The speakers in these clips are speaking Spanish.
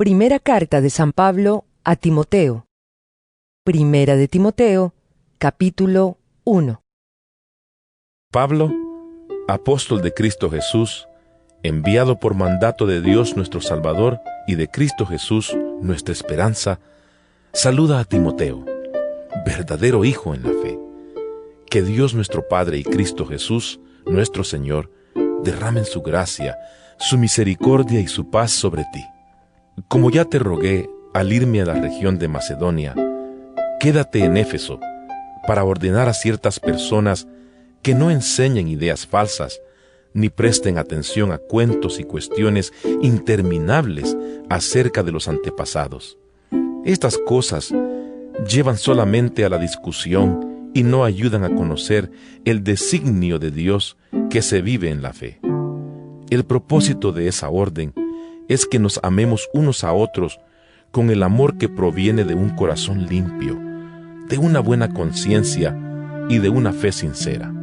Primera carta de San Pablo a Timoteo. Primera de Timoteo, capítulo 1. Pablo, apóstol de Cristo Jesús, enviado por mandato de Dios nuestro Salvador y de Cristo Jesús nuestra esperanza, saluda a Timoteo, verdadero hijo en la fe. Que Dios nuestro Padre y Cristo Jesús, nuestro Señor, derramen su gracia, su misericordia y su paz sobre ti. Como ya te rogué al irme a la región de Macedonia, quédate en Éfeso para ordenar a ciertas personas que no enseñen ideas falsas, ni presten atención a cuentos y cuestiones interminables acerca de los antepasados. Estas cosas llevan solamente a la discusión y no ayudan a conocer el designio de Dios que se vive en la fe. El propósito de esa orden es que nos amemos unos a otros con el amor que proviene de un corazón limpio, de una buena conciencia y de una fe sincera.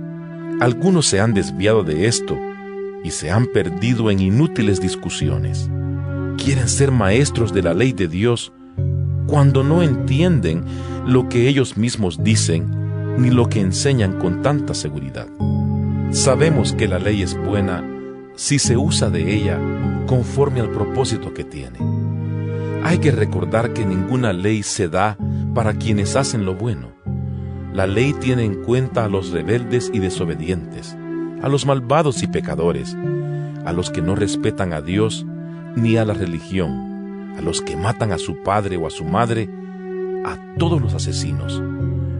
Algunos se han desviado de esto y se han perdido en inútiles discusiones. Quieren ser maestros de la ley de Dios cuando no entienden lo que ellos mismos dicen ni lo que enseñan con tanta seguridad. Sabemos que la ley es buena si se usa de ella conforme al propósito que tiene. Hay que recordar que ninguna ley se da para quienes hacen lo bueno. La ley tiene en cuenta a los rebeldes y desobedientes, a los malvados y pecadores, a los que no respetan a Dios ni a la religión, a los que matan a su padre o a su madre, a todos los asesinos,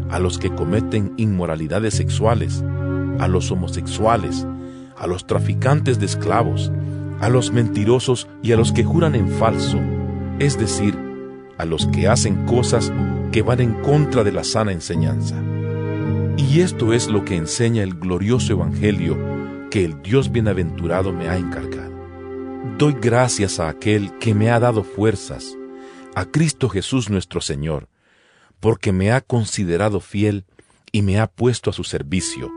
a los que cometen inmoralidades sexuales, a los homosexuales, a los traficantes de esclavos, a los mentirosos y a los que juran en falso, es decir, a los que hacen cosas que van en contra de la sana enseñanza. Y esto es lo que enseña el glorioso Evangelio que el Dios bienaventurado me ha encargado. Doy gracias a aquel que me ha dado fuerzas, a Cristo Jesús nuestro Señor, porque me ha considerado fiel y me ha puesto a su servicio,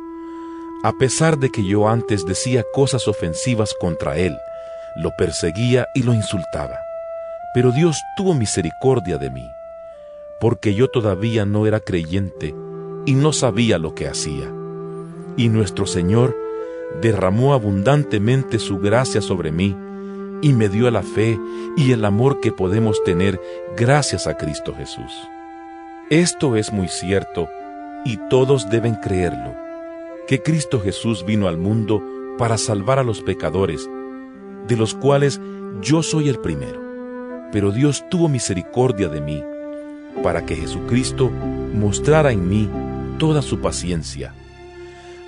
a pesar de que yo antes decía cosas ofensivas contra Él, lo perseguía y lo insultaba. Pero Dios tuvo misericordia de mí, porque yo todavía no era creyente y no sabía lo que hacía. Y nuestro Señor derramó abundantemente su gracia sobre mí y me dio la fe y el amor que podemos tener gracias a Cristo Jesús. Esto es muy cierto y todos deben creerlo, que Cristo Jesús vino al mundo para salvar a los pecadores, de los cuales yo soy el primero. Pero Dios tuvo misericordia de mí, para que Jesucristo mostrara en mí toda su paciencia.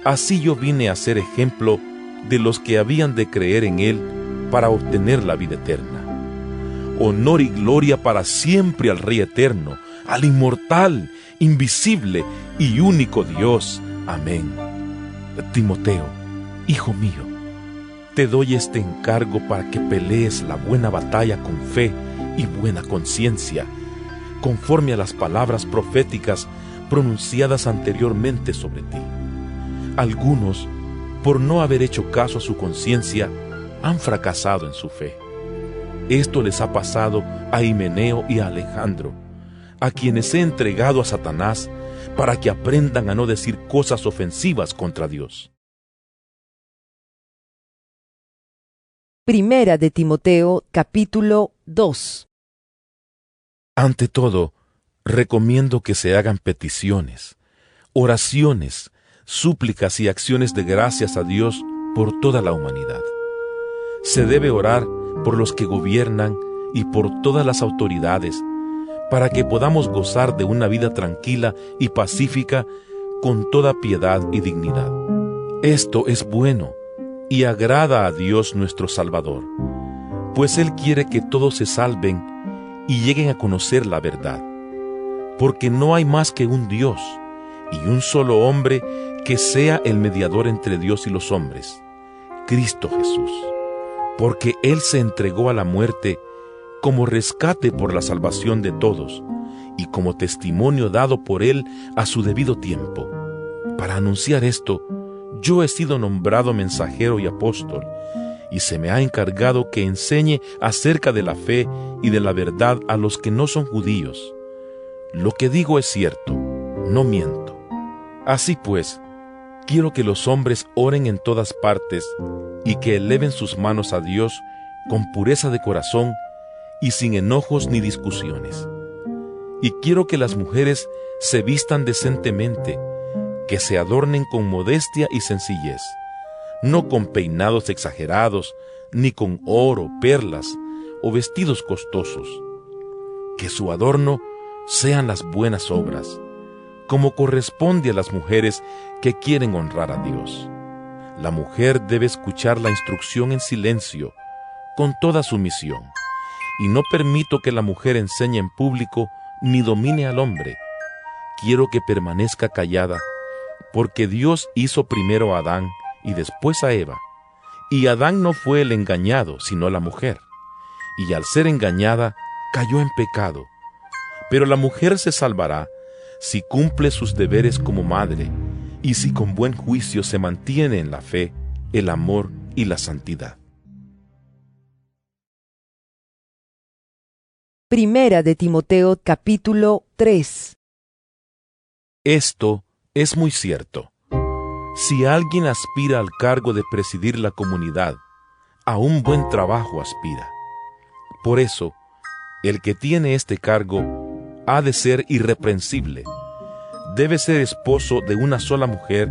Así yo vine a ser ejemplo de los que habían de creer en Él para obtener la vida eterna. Honor y gloria para siempre al Rey eterno, al inmortal, invisible y único Dios. Amén. Timoteo, hijo mío, te doy este encargo para que pelees la buena batalla con fe y buena conciencia, conforme a las palabras proféticas pronunciadas anteriormente sobre ti. Algunos, por no haber hecho caso a su conciencia, han fracasado en su fe. Esto les ha pasado a Himeneo y a Alejandro, a quienes he entregado a Satanás para que aprendan a no decir cosas ofensivas contra Dios. Primera de Timoteo capítulo 2 Ante todo, recomiendo que se hagan peticiones, oraciones, súplicas y acciones de gracias a Dios por toda la humanidad. Se debe orar por los que gobiernan y por todas las autoridades, para que podamos gozar de una vida tranquila y pacífica con toda piedad y dignidad. Esto es bueno y agrada a Dios nuestro Salvador, pues Él quiere que todos se salven y lleguen a conocer la verdad, porque no hay más que un Dios y un solo hombre que sea el mediador entre Dios y los hombres, Cristo Jesús, porque Él se entregó a la muerte como rescate por la salvación de todos y como testimonio dado por Él a su debido tiempo. Para anunciar esto, yo he sido nombrado mensajero y apóstol, y se me ha encargado que enseñe acerca de la fe y de la verdad a los que no son judíos. Lo que digo es cierto, no miento. Así pues, quiero que los hombres oren en todas partes y que eleven sus manos a Dios con pureza de corazón y sin enojos ni discusiones. Y quiero que las mujeres se vistan decentemente, que se adornen con modestia y sencillez, no con peinados exagerados, ni con oro, perlas o vestidos costosos. Que su adorno sean las buenas obras, como corresponde a las mujeres que quieren honrar a Dios. La mujer debe escuchar la instrucción en silencio, con toda sumisión, y no permito que la mujer enseñe en público ni domine al hombre. Quiero que permanezca callada, porque Dios hizo primero a Adán y después a Eva. Y Adán no fue el engañado, sino la mujer. Y al ser engañada, cayó en pecado. Pero la mujer se salvará si cumple sus deberes como madre y si con buen juicio se mantiene en la fe, el amor y la santidad. Primera de Timoteo capítulo 3 Esto es muy cierto. Si alguien aspira al cargo de presidir la comunidad, a un buen trabajo aspira. Por eso, el que tiene este cargo ha de ser irreprensible. Debe ser esposo de una sola mujer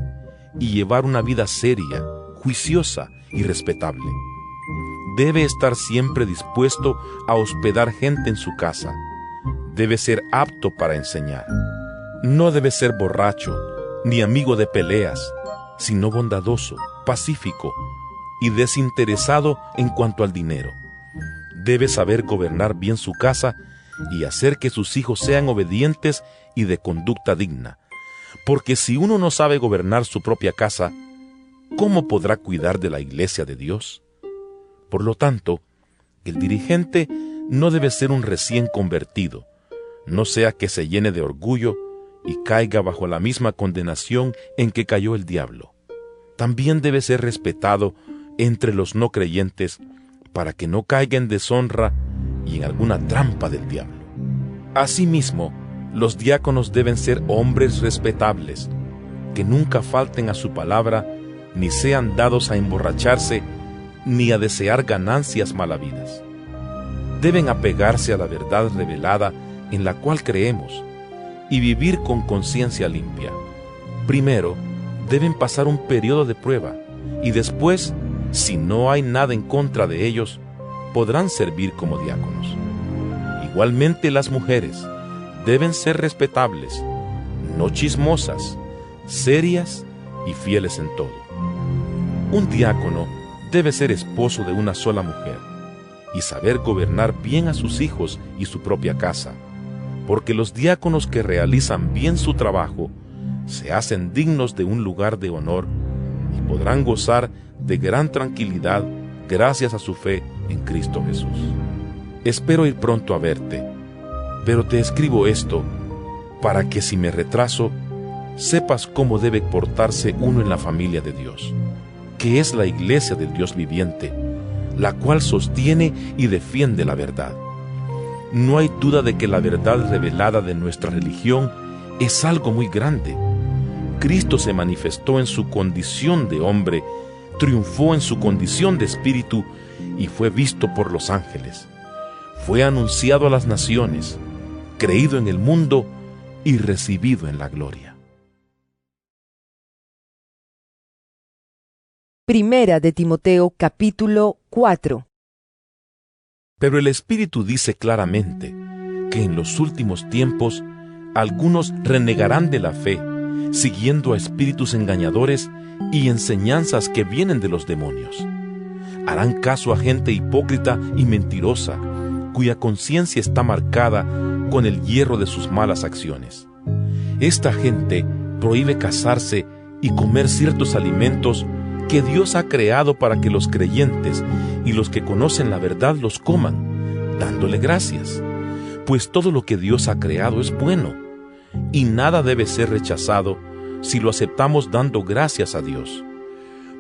y llevar una vida seria, juiciosa y respetable debe estar siempre dispuesto a hospedar gente en su casa. Debe ser apto para enseñar. No debe ser borracho, ni amigo de peleas, sino bondadoso, pacífico y desinteresado en cuanto al dinero. Debe saber gobernar bien su casa y hacer que sus hijos sean obedientes y de conducta digna. Porque si uno no sabe gobernar su propia casa, ¿cómo podrá cuidar de la iglesia de Dios? Por lo tanto, el dirigente no debe ser un recién convertido, no sea que se llene de orgullo y caiga bajo la misma condenación en que cayó el diablo. También debe ser respetado entre los no creyentes para que no caiga en deshonra y en alguna trampa del diablo. Asimismo, los diáconos deben ser hombres respetables, que nunca falten a su palabra, ni sean dados a emborracharse ni a desear ganancias malavidas. Deben apegarse a la verdad revelada en la cual creemos y vivir con conciencia limpia. Primero, deben pasar un periodo de prueba y después, si no hay nada en contra de ellos, podrán servir como diáconos. Igualmente las mujeres deben ser respetables, no chismosas, serias y fieles en todo. Un diácono debe ser esposo de una sola mujer y saber gobernar bien a sus hijos y su propia casa, porque los diáconos que realizan bien su trabajo se hacen dignos de un lugar de honor y podrán gozar de gran tranquilidad gracias a su fe en Cristo Jesús. Espero ir pronto a verte, pero te escribo esto para que si me retraso, sepas cómo debe portarse uno en la familia de Dios que es la iglesia del Dios viviente, la cual sostiene y defiende la verdad. No hay duda de que la verdad revelada de nuestra religión es algo muy grande. Cristo se manifestó en su condición de hombre, triunfó en su condición de espíritu y fue visto por los ángeles. Fue anunciado a las naciones, creído en el mundo y recibido en la gloria. Primera de Timoteo capítulo 4 Pero el Espíritu dice claramente que en los últimos tiempos algunos renegarán de la fe, siguiendo a espíritus engañadores y enseñanzas que vienen de los demonios. Harán caso a gente hipócrita y mentirosa, cuya conciencia está marcada con el hierro de sus malas acciones. Esta gente prohíbe casarse y comer ciertos alimentos que Dios ha creado para que los creyentes y los que conocen la verdad los coman, dándole gracias. Pues todo lo que Dios ha creado es bueno, y nada debe ser rechazado si lo aceptamos dando gracias a Dios.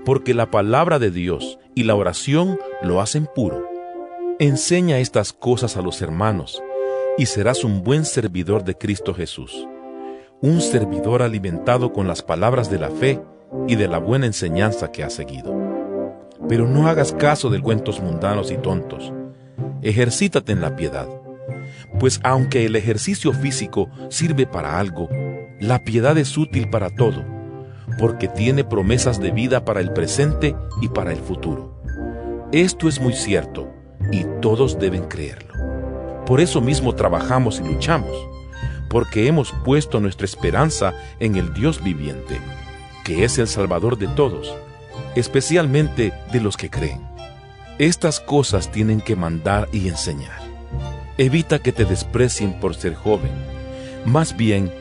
Porque la palabra de Dios y la oración lo hacen puro. Enseña estas cosas a los hermanos, y serás un buen servidor de Cristo Jesús, un servidor alimentado con las palabras de la fe y de la buena enseñanza que has seguido. Pero no hagas caso de cuentos mundanos y tontos. Ejercítate en la piedad, pues aunque el ejercicio físico sirve para algo, la piedad es útil para todo, porque tiene promesas de vida para el presente y para el futuro. Esto es muy cierto, y todos deben creerlo. Por eso mismo trabajamos y luchamos, porque hemos puesto nuestra esperanza en el Dios viviente, que es el Salvador de todos, especialmente de los que creen. Estas cosas tienen que mandar y enseñar. Evita que te desprecien por ser joven. Más bien,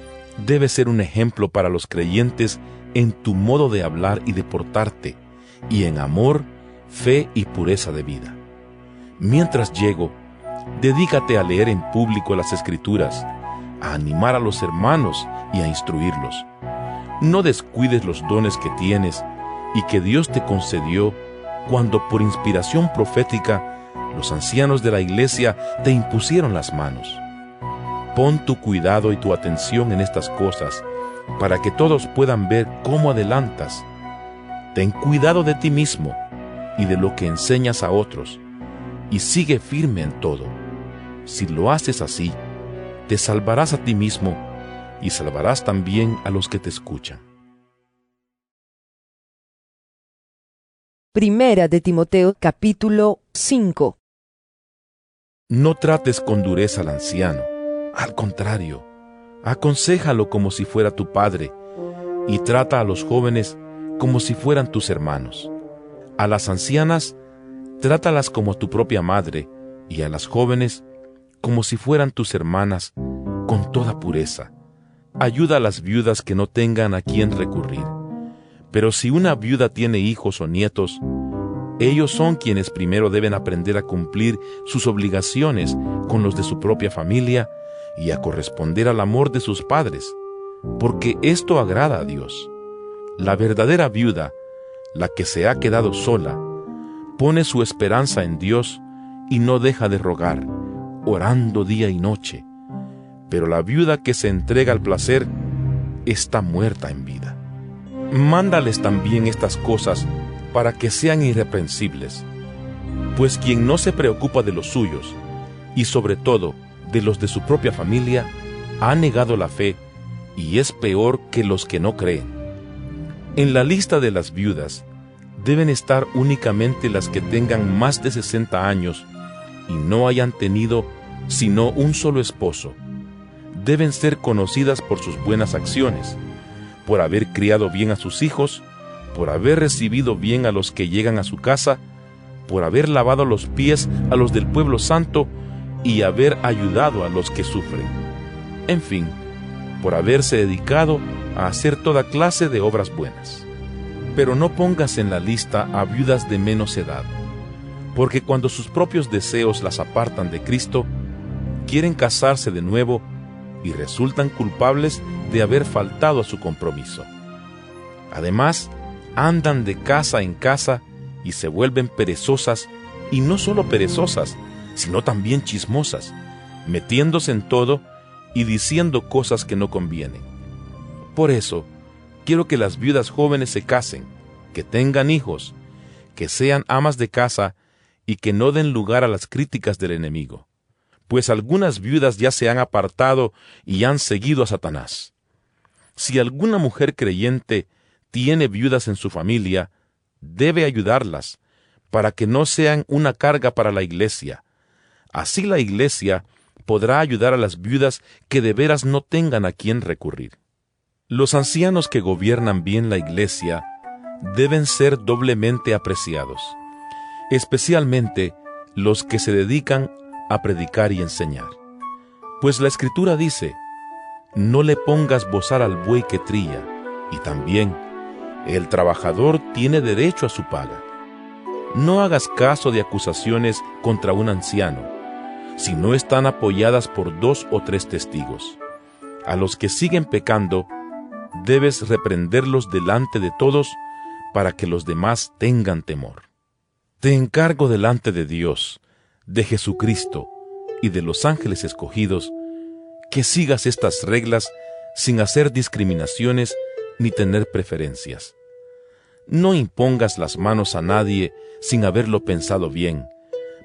debes ser un ejemplo para los creyentes en tu modo de hablar y de portarte, y en amor, fe y pureza de vida. Mientras llego, dedícate a leer en público las escrituras, a animar a los hermanos y a instruirlos. No descuides los dones que tienes y que Dios te concedió cuando por inspiración profética los ancianos de la iglesia te impusieron las manos. Pon tu cuidado y tu atención en estas cosas para que todos puedan ver cómo adelantas. Ten cuidado de ti mismo y de lo que enseñas a otros, y sigue firme en todo. Si lo haces así, te salvarás a ti mismo y salvarás también a los que te escuchan. Primera de Timoteo capítulo 5 No trates con dureza al anciano, al contrario, aconséjalo como si fuera tu padre, y trata a los jóvenes como si fueran tus hermanos. A las ancianas, trátalas como tu propia madre, y a las jóvenes como si fueran tus hermanas, con toda pureza. Ayuda a las viudas que no tengan a quien recurrir pero si una viuda tiene hijos o nietos, ellos son quienes primero deben aprender a cumplir sus obligaciones con los de su propia familia y a corresponder al amor de sus padres, porque esto agrada a Dios. La verdadera viuda, la que se ha quedado sola, pone su esperanza en Dios y no deja de rogar, orando día y noche. Pero la viuda que se entrega al placer está muerta en vida mándales también estas cosas para que sean irreprensibles. Pues quien no se preocupa de los suyos, y sobre todo de los de su propia familia, ha negado la fe y es peor que los que no creen. En la lista de las viudas deben estar únicamente las que tengan más de 60 años y no hayan tenido sino un solo esposo. Deben ser conocidas por sus buenas acciones por haber criado bien a sus hijos, por haber recibido bien a los que llegan a su casa, por haber lavado los pies a los del pueblo santo y haber ayudado a los que sufren. En fin, por haberse dedicado a hacer toda clase de obras buenas. Pero no pongas en la lista a viudas de menos edad, porque cuando sus propios deseos las apartan de Cristo, quieren casarse de nuevo y resultan culpables de haber faltado a su compromiso. Además, andan de casa en casa y se vuelven perezosas, y no solo perezosas, sino también chismosas, metiéndose en todo y diciendo cosas que no convienen. Por eso, quiero que las viudas jóvenes se casen, que tengan hijos, que sean amas de casa y que no den lugar a las críticas del enemigo pues algunas viudas ya se han apartado y han seguido a Satanás. Si alguna mujer creyente tiene viudas en su familia, debe ayudarlas, para que no sean una carga para la iglesia. Así la iglesia podrá ayudar a las viudas que de veras no tengan a quien recurrir. Los ancianos que gobiernan bien la iglesia deben ser doblemente apreciados, especialmente los que se dedican a predicar y enseñar. Pues la escritura dice, no le pongas bozar al buey que trilla, y también, el trabajador tiene derecho a su paga. No hagas caso de acusaciones contra un anciano, si no están apoyadas por dos o tres testigos. A los que siguen pecando, debes reprenderlos delante de todos para que los demás tengan temor. Te encargo delante de Dios, de Jesucristo y de los ángeles escogidos, que sigas estas reglas sin hacer discriminaciones ni tener preferencias. No impongas las manos a nadie sin haberlo pensado bien,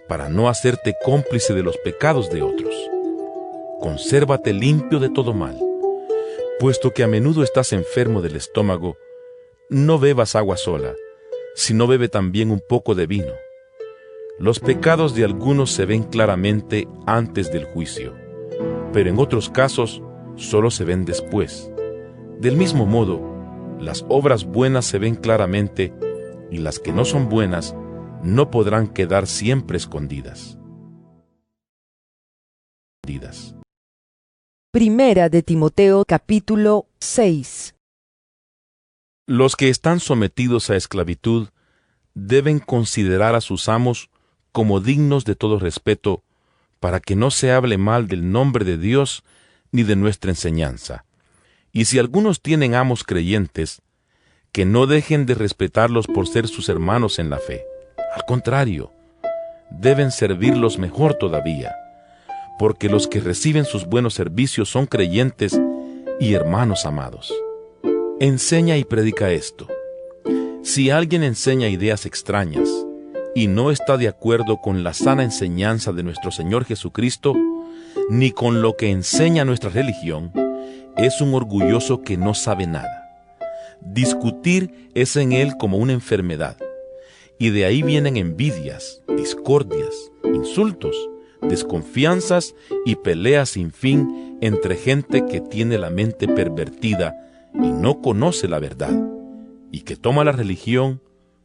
para no hacerte cómplice de los pecados de otros. Consérvate limpio de todo mal. Puesto que a menudo estás enfermo del estómago, no bebas agua sola, sino bebe también un poco de vino. Los pecados de algunos se ven claramente antes del juicio, pero en otros casos solo se ven después. Del mismo modo, las obras buenas se ven claramente y las que no son buenas no podrán quedar siempre escondidas. Primera de Timoteo capítulo 6 Los que están sometidos a esclavitud deben considerar a sus amos como dignos de todo respeto, para que no se hable mal del nombre de Dios ni de nuestra enseñanza. Y si algunos tienen amos creyentes, que no dejen de respetarlos por ser sus hermanos en la fe. Al contrario, deben servirlos mejor todavía, porque los que reciben sus buenos servicios son creyentes y hermanos amados. Enseña y predica esto. Si alguien enseña ideas extrañas y no está de acuerdo con la sana enseñanza de nuestro Señor Jesucristo, ni con lo que enseña nuestra religión, es un orgulloso que no sabe nada. Discutir es en él como una enfermedad y de ahí vienen envidias, discordias, insultos, desconfianzas y peleas sin fin entre gente que tiene la mente pervertida y no conoce la verdad, y que toma la religión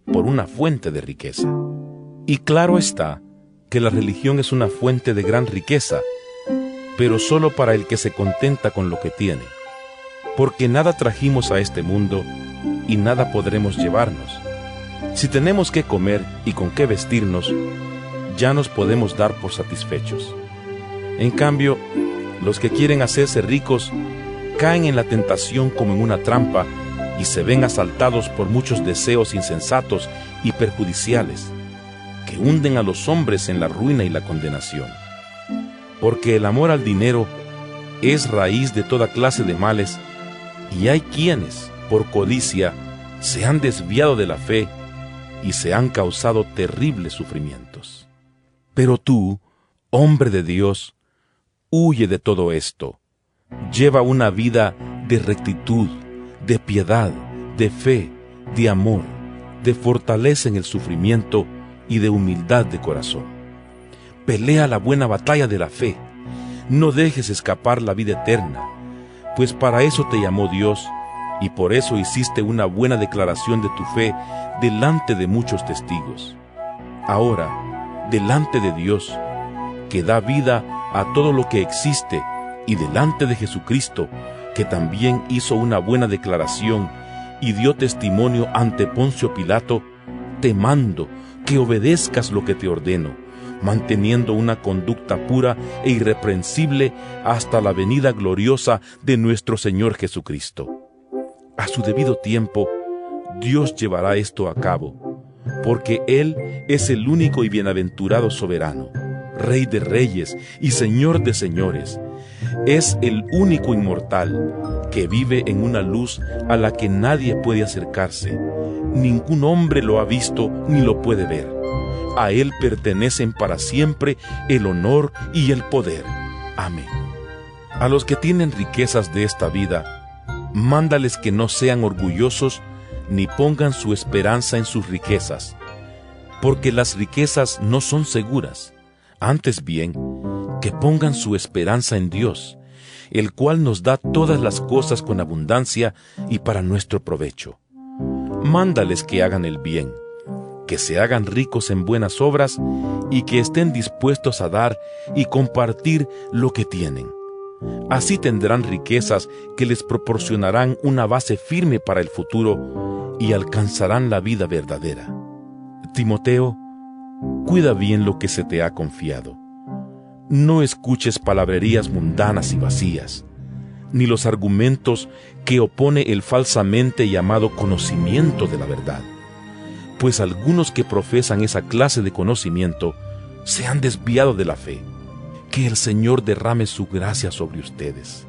por una fuente de riqueza. Y claro está que la religión es una fuente de gran riqueza, pero solo para el que se contenta con lo que tiene, porque nada trajimos a este mundo y nada podremos llevarnos si tenemos que comer y con qué vestirnos, ya nos podemos dar por satisfechos. En cambio, los que quieren hacerse ricos caen en la tentación como en una trampa y se ven asaltados por muchos deseos insensatos y perjudiciales, que hunden a los hombres en la ruina y la condenación. Porque el amor al dinero es raíz de toda clase de males, y hay quienes, por codicia, se han desviado de la fe y se han causado terribles sufrimientos. Pero tú, hombre de Dios, huye de todo esto. Lleva una vida de rectitud, de piedad, de fe, de amor, de fortaleza en el sufrimiento y de humildad de corazón. Pelea la buena batalla de la fe. No dejes escapar la vida eterna, pues para eso te llamó Dios y por eso hiciste una buena declaración de tu fe delante de muchos testigos. Ahora, delante de Dios, que da vida a todo lo que existe, y delante de Jesucristo, que también hizo una buena declaración y dio testimonio ante Poncio Pilato, te mando que obedezcas lo que te ordeno, manteniendo una conducta pura e irreprensible hasta la venida gloriosa de nuestro Señor Jesucristo. A su debido tiempo, Dios llevará esto a cabo, porque Él es el único y bienaventurado soberano, Rey de reyes y Señor de señores. Es el único inmortal que vive en una luz a la que nadie puede acercarse. Ningún hombre lo ha visto ni lo puede ver. A Él pertenecen para siempre el honor y el poder. Amén. A los que tienen riquezas de esta vida, mándales que no sean orgullosos ni pongan su esperanza en sus riquezas, porque las riquezas no son seguras, antes bien, que pongan su esperanza en Dios, el cual nos da todas las cosas con abundancia y para nuestro provecho. Mándales que hagan el bien, que se hagan ricos en buenas obras y que estén dispuestos a dar y compartir lo que tienen Así tendrán riquezas que les proporcionarán una base firme para el futuro y alcanzarán la vida verdadera. Timoteo, cuida bien lo que se te ha confiado. No escuches palabrerías mundanas y vacías, ni los argumentos que opone el falsamente llamado conocimiento de la verdad, pues algunos que profesan esa clase de conocimiento se han desviado de la fe. Que el Señor derrame su gracia sobre ustedes.